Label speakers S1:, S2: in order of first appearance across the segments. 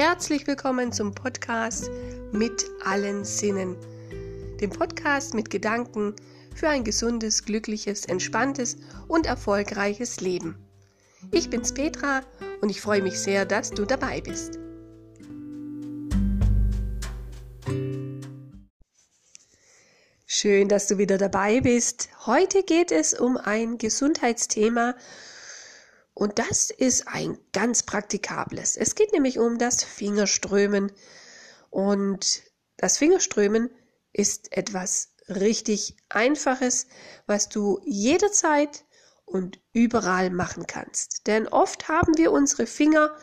S1: Herzlich willkommen zum Podcast mit allen Sinnen. Dem Podcast mit Gedanken für ein gesundes, glückliches, entspanntes und erfolgreiches Leben. Ich bin's Petra und ich freue mich sehr, dass du dabei bist. Schön, dass du wieder dabei bist. Heute geht es um ein Gesundheitsthema, und das ist ein ganz praktikables. Es geht nämlich um das Fingerströmen. Und das Fingerströmen ist etwas richtig Einfaches, was du jederzeit und überall machen kannst. Denn oft haben wir unsere Finger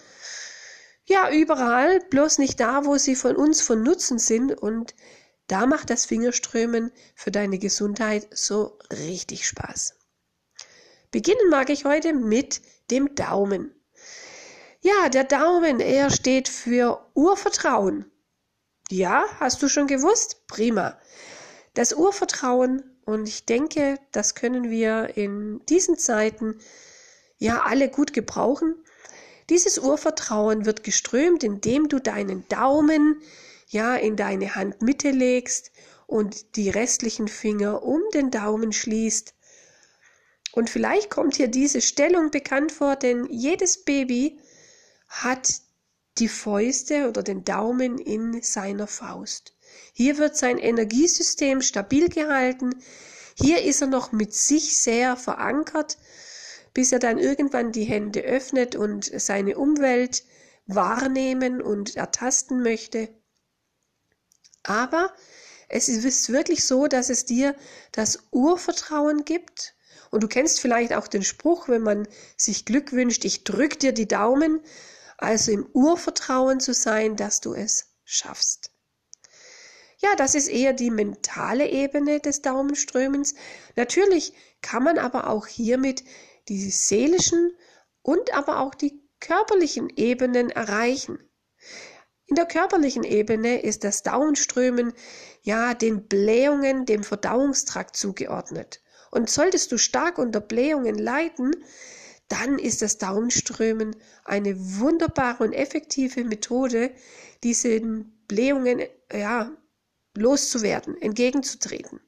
S1: ja überall, bloß nicht da, wo sie von uns von Nutzen sind. Und da macht das Fingerströmen für deine Gesundheit so richtig Spaß. Beginnen mag ich heute mit dem Daumen. Ja, der Daumen, er steht für Urvertrauen. Ja, hast du schon gewusst? Prima. Das Urvertrauen, und ich denke, das können wir in diesen Zeiten ja alle gut gebrauchen. Dieses Urvertrauen wird geströmt, indem du deinen Daumen ja in deine Handmitte legst und die restlichen Finger um den Daumen schließt und vielleicht kommt hier diese Stellung bekannt vor, denn jedes Baby hat die Fäuste oder den Daumen in seiner Faust. Hier wird sein Energiesystem stabil gehalten. Hier ist er noch mit sich sehr verankert, bis er dann irgendwann die Hände öffnet und seine Umwelt wahrnehmen und ertasten möchte. Aber es ist wirklich so, dass es dir das Urvertrauen gibt und du kennst vielleicht auch den Spruch, wenn man sich Glück wünscht, ich drück dir die Daumen, also im Urvertrauen zu sein, dass du es schaffst. Ja, das ist eher die mentale Ebene des Daumenströmens. Natürlich kann man aber auch hiermit die seelischen und aber auch die körperlichen Ebenen erreichen. In der körperlichen Ebene ist das Daumenströmen ja den Blähungen, dem Verdauungstrakt zugeordnet. Und solltest du stark unter Blähungen leiden, dann ist das Daumenströmen eine wunderbare und effektive Methode, diesen Blähungen ja, loszuwerden, entgegenzutreten.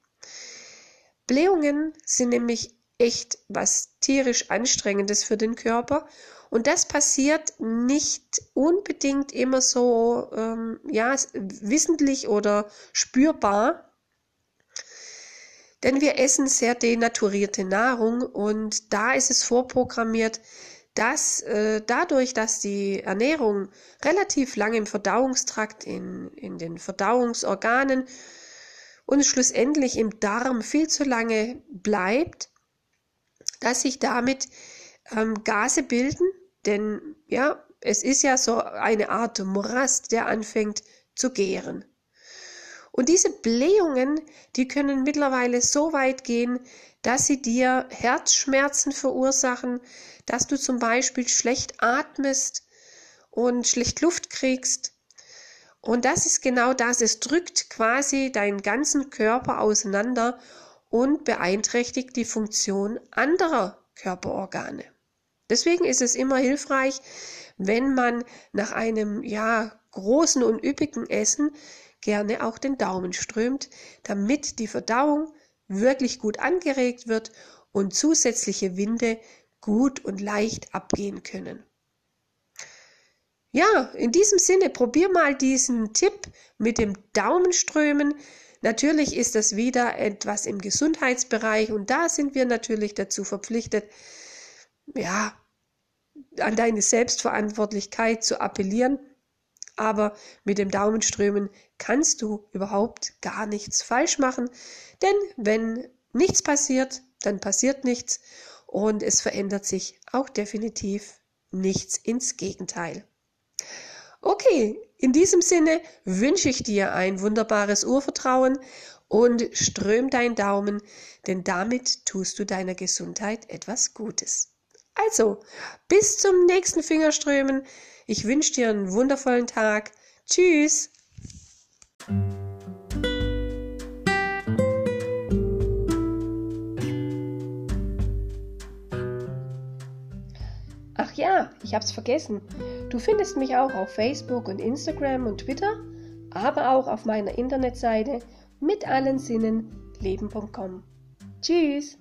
S1: Blähungen sind nämlich echt was tierisch anstrengendes für den Körper und das passiert nicht unbedingt immer so ähm, ja wissentlich oder spürbar, denn wir essen sehr denaturierte Nahrung und da ist es vorprogrammiert, dass äh, dadurch, dass die Ernährung relativ lange im Verdauungstrakt, in, in den Verdauungsorganen und schlussendlich im Darm viel zu lange bleibt, dass sich damit ähm, Gase bilden, denn ja, es ist ja so eine Art Morast, der anfängt zu gären. Und diese Blähungen, die können mittlerweile so weit gehen, dass sie dir Herzschmerzen verursachen, dass du zum Beispiel schlecht atmest und schlecht Luft kriegst. Und das ist genau das. Es drückt quasi deinen ganzen Körper auseinander und beeinträchtigt die Funktion anderer Körperorgane. Deswegen ist es immer hilfreich, wenn man nach einem ja großen und üppigen Essen gerne auch den Daumen strömt, damit die Verdauung wirklich gut angeregt wird und zusätzliche Winde gut und leicht abgehen können. Ja, in diesem Sinne, probier mal diesen Tipp mit dem Daumenströmen. Natürlich ist das wieder etwas im Gesundheitsbereich und da sind wir natürlich dazu verpflichtet, ja, an deine Selbstverantwortlichkeit zu appellieren aber mit dem Daumenströmen kannst du überhaupt gar nichts falsch machen, denn wenn nichts passiert, dann passiert nichts und es verändert sich auch definitiv nichts ins Gegenteil. Okay, in diesem Sinne wünsche ich dir ein wunderbares Urvertrauen und ström dein Daumen, denn damit tust du deiner Gesundheit etwas Gutes. Also, bis zum nächsten Fingerströmen. Ich wünsche dir einen wundervollen Tag. Tschüss. Ach ja, ich hab's vergessen. Du findest mich auch auf Facebook und Instagram und Twitter, aber auch auf meiner Internetseite mit allen Sinnen leben.com. Tschüss!